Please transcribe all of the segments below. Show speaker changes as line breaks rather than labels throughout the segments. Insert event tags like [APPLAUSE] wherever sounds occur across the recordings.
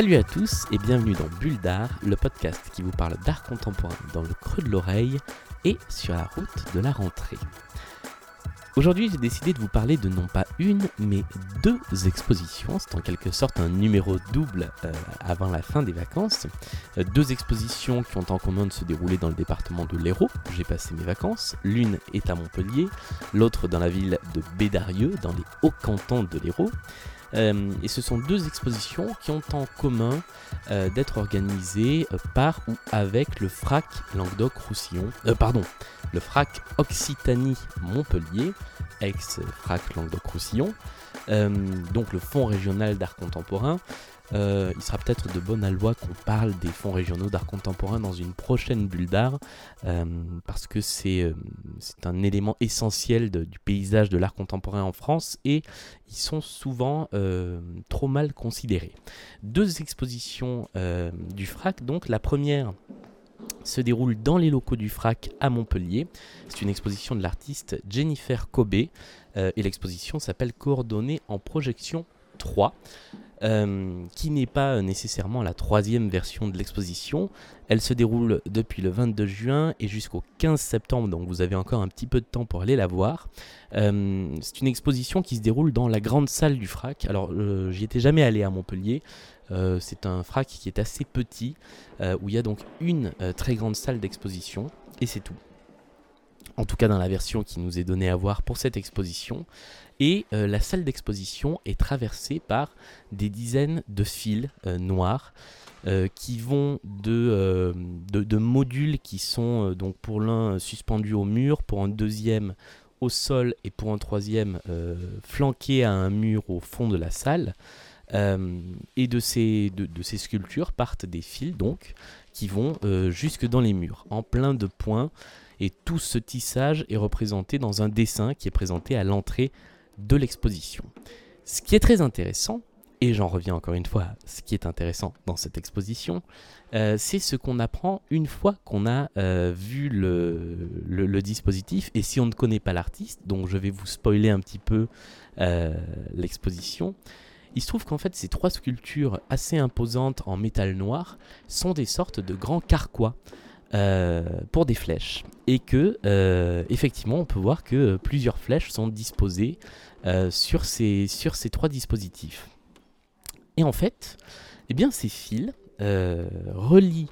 Salut à tous et bienvenue dans Bulle d'Art, le podcast qui vous parle d'art contemporain dans le creux de l'oreille et sur la route de la rentrée. Aujourd'hui, j'ai décidé de vous parler de non pas une, mais deux expositions. C'est en quelque sorte un numéro double euh, avant la fin des vacances. Euh, deux expositions qui ont en commun de se dérouler dans le département de l'Hérault, j'ai passé mes vacances. L'une est à Montpellier, l'autre dans la ville de Bédarieux, dans les hauts cantons de l'Hérault. Euh, et ce sont deux expositions qui ont en commun euh, d'être organisées euh, par ou avec le FRAC Languedoc-Roussillon, pardon, le FRAC Occitanie-Montpellier, ex-FRAC Languedoc-Roussillon, donc le Fonds régional d'art contemporain, euh, il sera peut-être de bonne loi qu'on parle des fonds régionaux d'art contemporain dans une prochaine bulle d'art, euh, parce que euh, c'est un élément essentiel du paysage de l'art contemporain en France et ils sont souvent trop mal considérés. Deux expositions du FRAC, donc la première se déroule dans les locaux du FRAC à Montpellier. C'est une exposition de l'artiste Jennifer Kobe et l'exposition s'appelle Coordonnées en projection 3. Euh, qui n'est pas nécessairement la troisième version de l'exposition. Elle se déroule depuis le 22 juin et jusqu'au 15 septembre, donc vous avez encore un petit peu de temps pour aller la voir. Euh, c'est une exposition qui se déroule dans la grande salle du FRAC. Alors, euh, j'y étais jamais allé à Montpellier. c'est un FRAC qui est assez petit, où il y a donc une très grande salle d'exposition, et c'est tout en tout cas dans la version qui nous est donnée à voir pour cette exposition. Et euh, la salle d'exposition est traversée par des dizaines de fils euh, noirs euh, qui vont de, modules qui sont donc pour l'un suspendus au mur, pour un deuxième au sol et pour un troisième flanqué à un mur au fond de la salle. et de ces, de, de, ces sculptures partent des fils donc qui vont jusque dans les murs, en plein de points et tout ce tissage est représenté dans un dessin qui est présenté à l'entrée de l'exposition. Ce qui est très intéressant, et j'en reviens encore une fois, ce qui est intéressant dans cette exposition, euh, c'est ce qu'on apprend une fois qu'on a euh, vu le, dispositif. Et si on ne connaît pas l'artiste, donc je vais vous spoiler un petit peu euh, l'exposition, il se trouve qu'en fait ces trois sculptures assez imposantes en métal noir sont des sortes de grands carquois. Euh, pour des flèches. Et que, euh, effectivement, on peut voir que euh, plusieurs flèches sont disposées sur, ces, sur ces trois dispositifs. Et en fait, eh bien, ces fils relient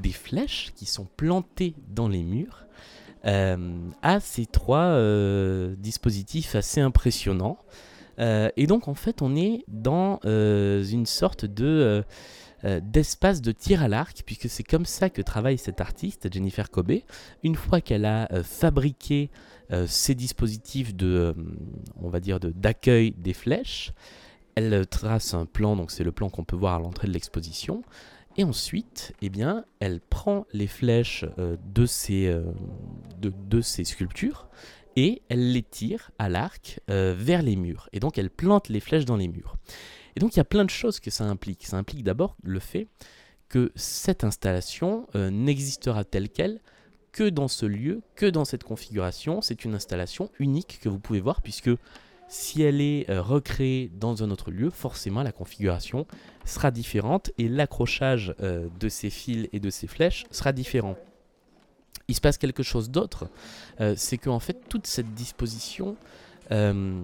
des flèches qui sont plantées dans les murs à ces trois dispositifs assez impressionnants. et donc, en fait, on est dans une sorte de euh, d'espace de tir à l'arc, puisque c'est comme ça que travaille cette artiste, Jennifer Kobe. Une fois qu'elle a euh, fabriqué euh, ces dispositifs de, on va dire, d'accueil des flèches, elle trace un plan, donc c'est le plan qu'on peut voir à l'entrée de l'exposition. Et ensuite, eh bien, elle prend les flèches de, ces, de, de, sculptures et elle les tire à l'arc vers les murs. Et donc elle plante les flèches dans les murs. Et donc il y a plein de choses que ça implique. Ça implique d'abord le fait que cette installation euh, n'existera telle qu'elle que dans ce lieu, que dans cette configuration. C'est une installation unique que vous pouvez voir puisque si elle est euh, recréée dans un autre lieu, forcément la configuration sera différente et l'accrochage euh, de ces fils et de ces flèches sera différent. Il se passe quelque chose d'autre, c'est qu'en fait toute cette disposition euh,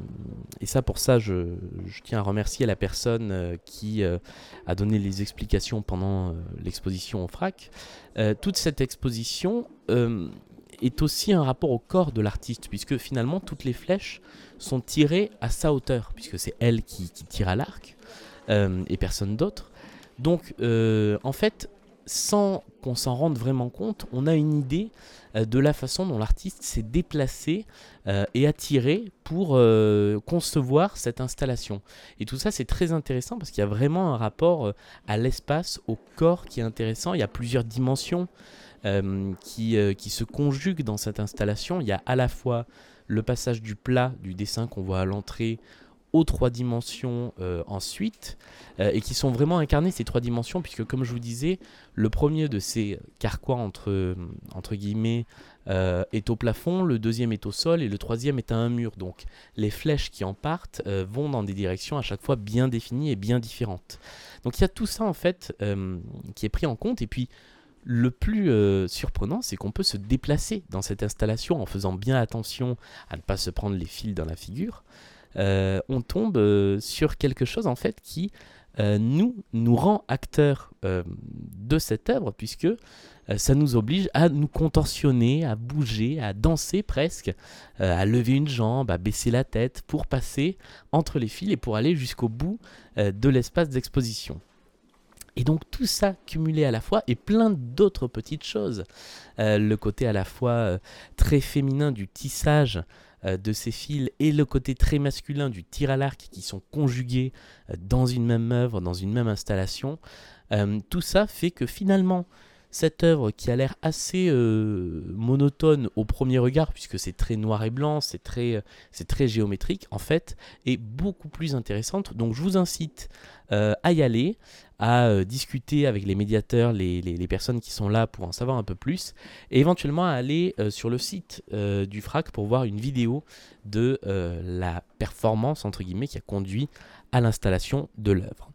et ça, pour ça, je, tiens à remercier la personne euh, qui euh, a donné les explications pendant l'exposition au FRAC. toute cette exposition est aussi un rapport au corps de l'artiste, puisque finalement, toutes les flèches sont tirées à sa hauteur, puisque c'est elle qui, qui, tire à l'arc, et personne d'autre. Donc, en fait, sans qu'on s'en rende vraiment compte, on a une idée euh, de la façon dont l'artiste s'est déplacé euh, et attiré pour euh, concevoir cette installation. Et tout ça, c'est très intéressant parce qu'il y a vraiment un rapport à l'espace, au corps qui est intéressant. Il y a plusieurs dimensions qui, qui se conjuguent dans cette installation. Il y a à la fois le passage du plat du dessin qu'on voit à l'entrée aux trois dimensions ensuite, et qui sont vraiment incarnées ces trois dimensions, puisque comme je vous disais, le premier de ces carquois entre, entre guillemets est au plafond, le deuxième est au sol, et le troisième est à un mur. Donc les flèches qui en partent vont dans des directions à chaque fois bien définies et bien différentes. Donc il y a tout ça en fait qui est pris en compte, et puis le plus euh, surprenant, c'est qu'on peut se déplacer dans cette installation en faisant bien attention à ne pas se prendre les fils dans la figure. Euh, on tombe euh, sur quelque chose en fait qui nous, nous rend acteurs de cette œuvre puisque ça nous oblige à nous contorsionner, à bouger, à danser presque, à lever une jambe, à baisser la tête pour passer entre les fils et pour aller jusqu'au bout de l'espace d'exposition. Et donc tout ça cumulé à la fois et plein d'autres petites choses. Euh, le côté à la fois euh, très féminin du tissage euh, de ces fils et le côté très masculin du tir à l'arc qui sont conjugués dans une même œuvre, dans une même installation. tout ça fait que finalement cette œuvre qui a l'air assez euh, monotone au premier regard, puisque c'est très noir et blanc, c'est très, euh, géométrique, en fait, est beaucoup plus intéressante. Donc je vous incite euh, à y aller, à discuter avec les médiateurs, les, personnes qui sont là pour en savoir un peu plus, et éventuellement à aller sur le site du FRAC pour voir une vidéo de la performance, entre guillemets, qui a conduit à l'installation de l'œuvre.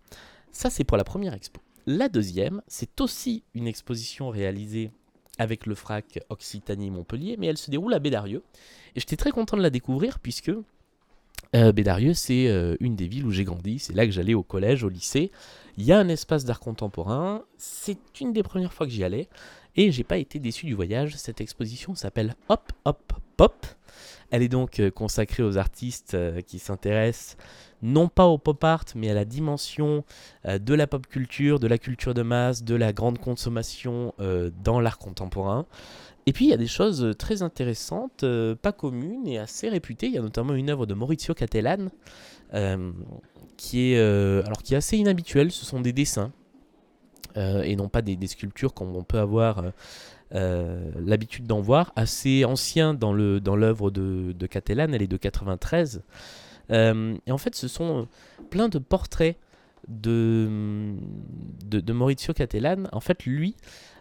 Ça, c'est pour la première expo. La deuxième, c'est aussi une exposition réalisée avec le FRAC Occitanie-Montpellier, mais elle se déroule à Bédarieux. Et j'étais très content de la découvrir puisque euh, Bédarieux, c'est euh, une des villes où j'ai grandi, c'est là que j'allais au collège, au lycée. Il y a un espace d'art contemporain, c'est une des premières fois que j'y allais, et j'ai pas été déçu du voyage. Cette exposition s'appelle Hop Hop Pop. Elle est donc euh, consacrée aux artistes qui s'intéressent non pas au pop art, mais à la dimension de la pop culture, de la culture de masse, de la grande consommation dans l'art contemporain. Et puis il y a des choses euh, très intéressantes, pas communes et assez réputées. Il y a notamment une œuvre de Maurizio Cattelan qui est alors qui est assez inhabituelle. Ce sont des dessins et non pas des, sculptures comme on peut avoir. l'habitude d'en voir, assez ancien dans l'œuvre dans de, de elle est de 93. Euh, et en fait, ce sont plein de portraits de, de, Maurizio Cattelan. En fait, lui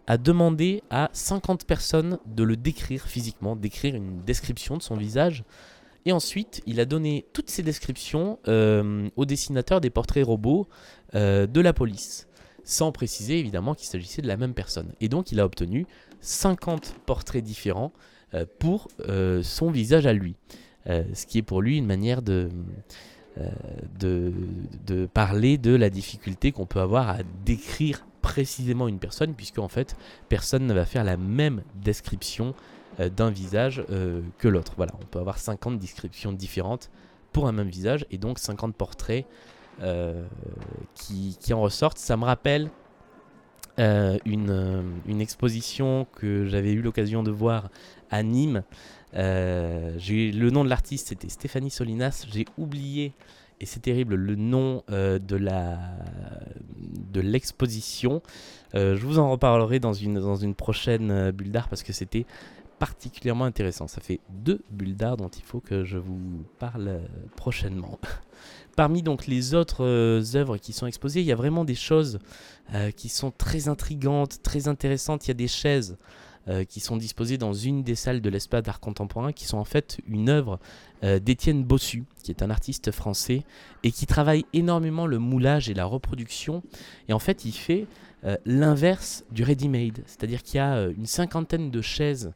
a demandé à 50 personnes de le décrire physiquement, d'écrire une description de son visage. Et ensuite, il a donné toutes ces descriptions euh, au dessinateur des portraits robots euh, de la police, sans préciser évidemment qu'il s'agissait de la même personne. Et donc, il a obtenu 50 portraits différents pour son visage à lui. Euh, ce qui est pour lui une manière de, euh, de, de parler de la difficulté qu'on peut avoir à décrire précisément une personne, puisque en fait, personne ne va faire la même description euh, d'un visage que l'autre. Voilà, on peut avoir 50 descriptions différentes pour un même visage, et donc 50 portraits qui, en ressortent. Ça me rappelle une, exposition que j'avais eu l'occasion de voir à Nîmes, euh, le nom de l'artiste, c'était Stéphanie Solinas. J'ai oublié, et c'est terrible, le nom euh, de la de l'exposition. Euh, je vous en reparlerai dans une, dans une prochaine bulle d'art parce que c'était particulièrement intéressant. Ça fait deux bulles d'art dont il faut que je vous parle prochainement. [LAUGHS] Parmi donc les autres œuvres qui sont exposées, il y a vraiment des choses qui sont très intrigantes, très intéressantes. Il y a des chaises euh, qui sont disposés dans une des salles de l'espace d'art contemporain, qui sont en fait une œuvre euh, d'Étienne Bossu, qui est un artiste français et qui travaille énormément le moulage et la reproduction. Et en fait, il fait euh, l'inverse du ready-made, c'est-à-dire qu'il y a une cinquantaine de chaises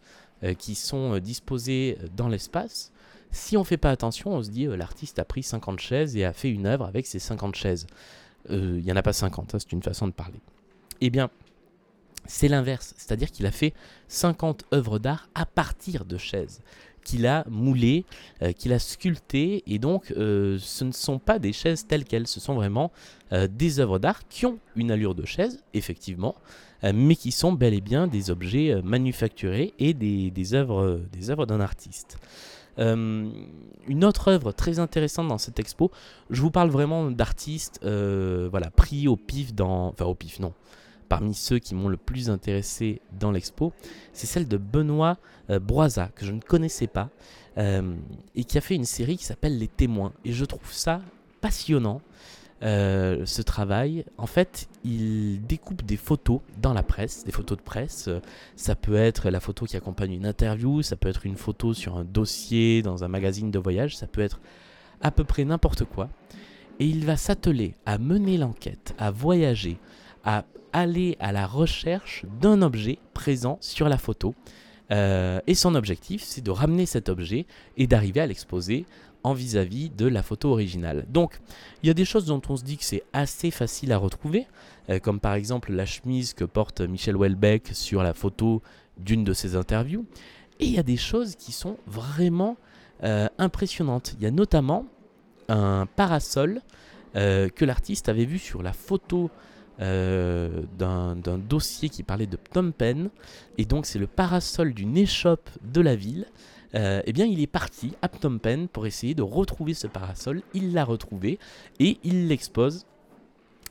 qui sont disposées dans l'espace. Si on ne fait pas attention, on se dit l'artiste a pris 50 chaises et a fait une œuvre avec ces 50 chaises. Il n'y en a pas 50, hein, c'est une façon de parler. Eh bien, c'est l'inverse, c'est-à-dire qu'il a fait 50 œuvres d'art à partir de chaises qu'il a moulées, euh, qu'il a sculptées, et donc euh, ce ne sont pas des chaises telles quelles, ce sont vraiment euh, des œuvres d'art qui ont une allure de chaise, effectivement, mais qui sont bel et bien des objets manufacturés et des, œuvres d'un artiste. une autre œuvre très intéressante dans cette expo, je vous parle vraiment d'artistes voilà, pris au pif dans... Enfin au pif non, parmi ceux qui m'ont le plus intéressé dans l'expo, c'est celle de Benoît Broisa, que je ne connaissais pas, et qui a fait une série qui s'appelle Les témoins. Et je trouve ça passionnant. Euh, ce travail, en fait, il découpe des photos dans la presse, des photos de presse. Ça peut être la photo qui accompagne une interview, ça peut être une photo sur un dossier dans un magazine de voyage, ça peut être à peu près n'importe quoi. Et il va s'atteler à mener l'enquête, à voyager, à aller à la recherche d'un objet présent sur la photo. Euh, et son objectif, c'est de ramener cet objet et d'arriver à l'exposer en vis-à-vis de la photo originale. Donc, il y a des choses dont on se dit que c'est assez facile à retrouver, euh, comme par exemple la chemise que porte Michel Houellebecq sur la photo d'une de ses interviews. Et il y a des choses qui sont vraiment euh, impressionnantes. Il y a notamment un parasol que l'artiste avait vu sur la photo d'un dossier qui parlait de Phnom Penh. Et donc c'est le parasol d'une échoppe de la ville euh, eh bien il est parti à Phnom Penh pour essayer de retrouver ce parasol. Il l'a retrouvé et il l'expose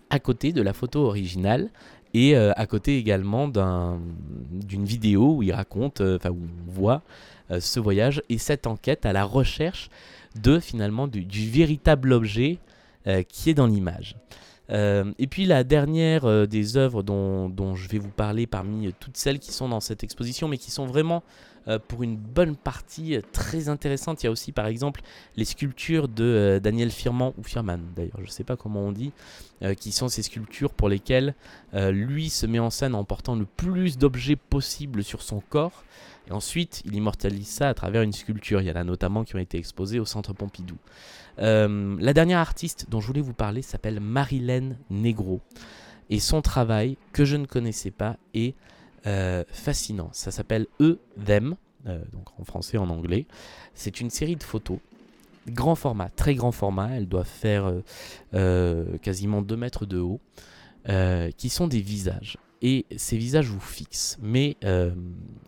à côté de la photo originale et euh, à côté également d'une vidéo où il raconte, euh, enfin où on voit ce voyage et cette enquête à la recherche de finalement du, véritable objet qui est dans l'image. Et puis la dernière des œuvres dont, je vais vous parler parmi toutes celles qui sont dans cette exposition, mais qui sont vraiment euh, pour une bonne partie euh, très intéressante. Il y a aussi par exemple les sculptures de euh, Daniel Firman, ou Firman d'ailleurs, je ne sais pas comment on dit, qui sont ces sculptures pour lesquelles lui se met en scène en portant le plus d'objets possible sur son corps. Et ensuite, il immortalise ça à travers une sculpture. Il y en a notamment qui ont été exposées au Centre Pompidou. la dernière artiste dont je voulais vous parler s'appelle Marilène Negro. Et son travail, que je ne connaissais pas, est euh, fascinant. Ça s'appelle E, Them, euh, donc en français, en anglais. C'est une série de photos, grand format, très grand format. Elles doivent faire euh, quasiment 2 mètres de haut, qui sont des visages. Et ces visages vous fixent. Mais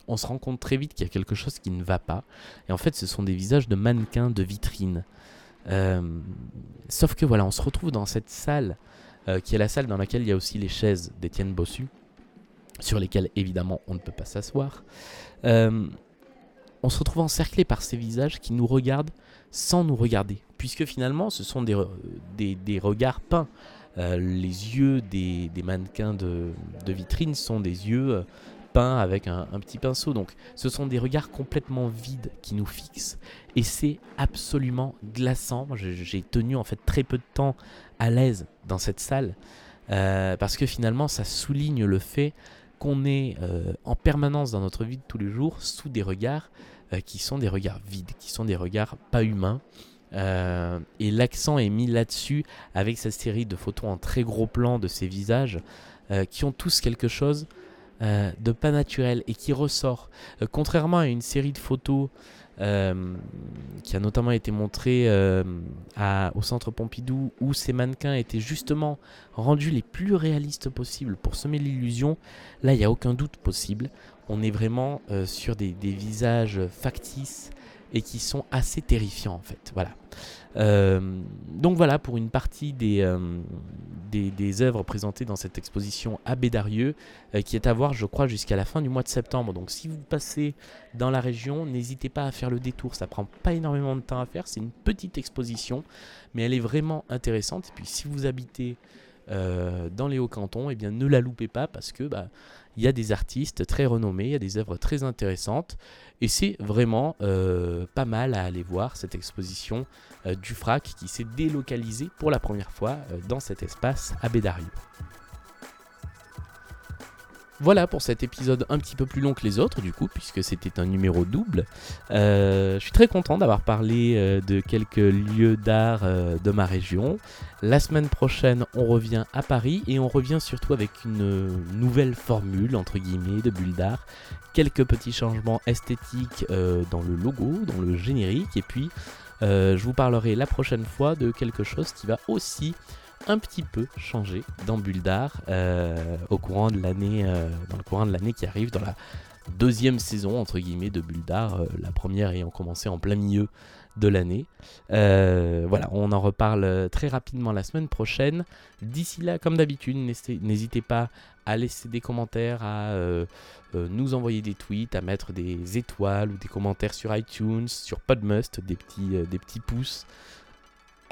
on se rend compte très vite qu'il y a quelque chose qui ne va pas. Et en fait, ce sont des visages de mannequins de vitrine. sauf que voilà, on se retrouve dans cette salle, qui est la salle dans laquelle il y a aussi les chaises d'Étienne Bossu sur lesquels évidemment on ne peut pas s'asseoir. Euh, on se retrouve encerclé par ces visages qui nous regardent sans nous regarder, puisque finalement ce sont des, regards peints. Euh, les yeux des, mannequins de, vitrine sont des yeux euh, peints avec un, petit pinceau, donc ce sont des regards complètement vides qui nous fixent, et c'est absolument glaçant. J'ai tenu en fait très peu de temps à l'aise dans cette salle, parce que finalement ça souligne le fait qu'on est euh, en permanence dans notre vie de tous les jours sous des regards euh, qui sont des regards vides, qui sont des regards pas humains. Euh, et l'accent est mis là-dessus avec cette série de photos en très gros plan de ces visages qui ont tous quelque chose de pas naturel et qui ressort. contrairement à une série de photos euh, qui a notamment été montré euh, au centre Pompidou, où ces mannequins étaient justement rendus les plus réalistes possibles pour semer l'illusion. Là, il n'y a aucun doute possible. On est vraiment euh, sur des, visages factices et qui sont assez terrifiants en fait. Voilà. Euh, donc voilà pour une partie des, euh, des, œuvres présentées dans cette exposition à Bédarieux, euh, qui est à voir, je crois, jusqu'à la fin du mois de septembre. Donc si vous passez dans la région, n'hésitez pas à faire le détour. Ça prend pas énormément de temps à faire. C'est une petite exposition, mais elle est vraiment intéressante. Et puis si vous habitez dans les Hauts-Cantons, eh bien ne la loupez pas parce que bah, il y a des artistes très renommés, il y a des œuvres très intéressantes, et c'est vraiment euh, pas mal à aller voir cette exposition euh, du FRAC qui s'est délocalisée pour la première fois euh, dans cet espace à Bédarieux. Voilà pour cet épisode un petit peu plus long que les autres, du coup, puisque c'était un numéro double. Euh, je suis très content d'avoir parlé euh, de quelques lieux d'art euh, de ma région. La semaine prochaine, on revient à Paris et on revient surtout avec une nouvelle formule, entre guillemets, de bulle d'art. Quelques petits changements esthétiques dans le logo, dans le générique, et puis je vous parlerai la prochaine fois de quelque chose qui va aussi un petit peu changé dans Bulldar euh, au courant de l'année, euh, dans le courant de l'année qui arrive, dans la deuxième saison entre guillemets de Bulldar, euh, la première ayant commencé en plein milieu de l'année. Euh, voilà, on en reparle très rapidement la semaine prochaine. D'ici là, comme d'habitude, n'hésitez pas à laisser des commentaires, à euh, nous envoyer des tweets, à mettre des étoiles ou des commentaires sur iTunes, sur Podmust, des petits pouces.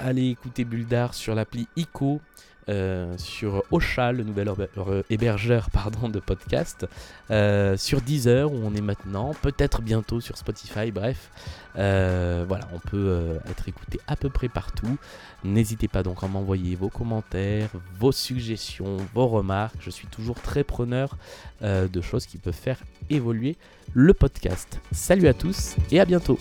Allez écouter Bulldar sur l'appli ICO. Euh, sur Ocha, le nouvel hébergeur pardon, de podcast, euh, sur Deezer où on est maintenant, peut-être bientôt sur Spotify, bref. Euh, voilà, on peut être écouté à peu près partout. N'hésitez pas donc à m'envoyer vos commentaires, vos suggestions, vos remarques. Je suis toujours très preneur de choses qui peuvent faire évoluer le podcast. Salut à tous et à bientôt.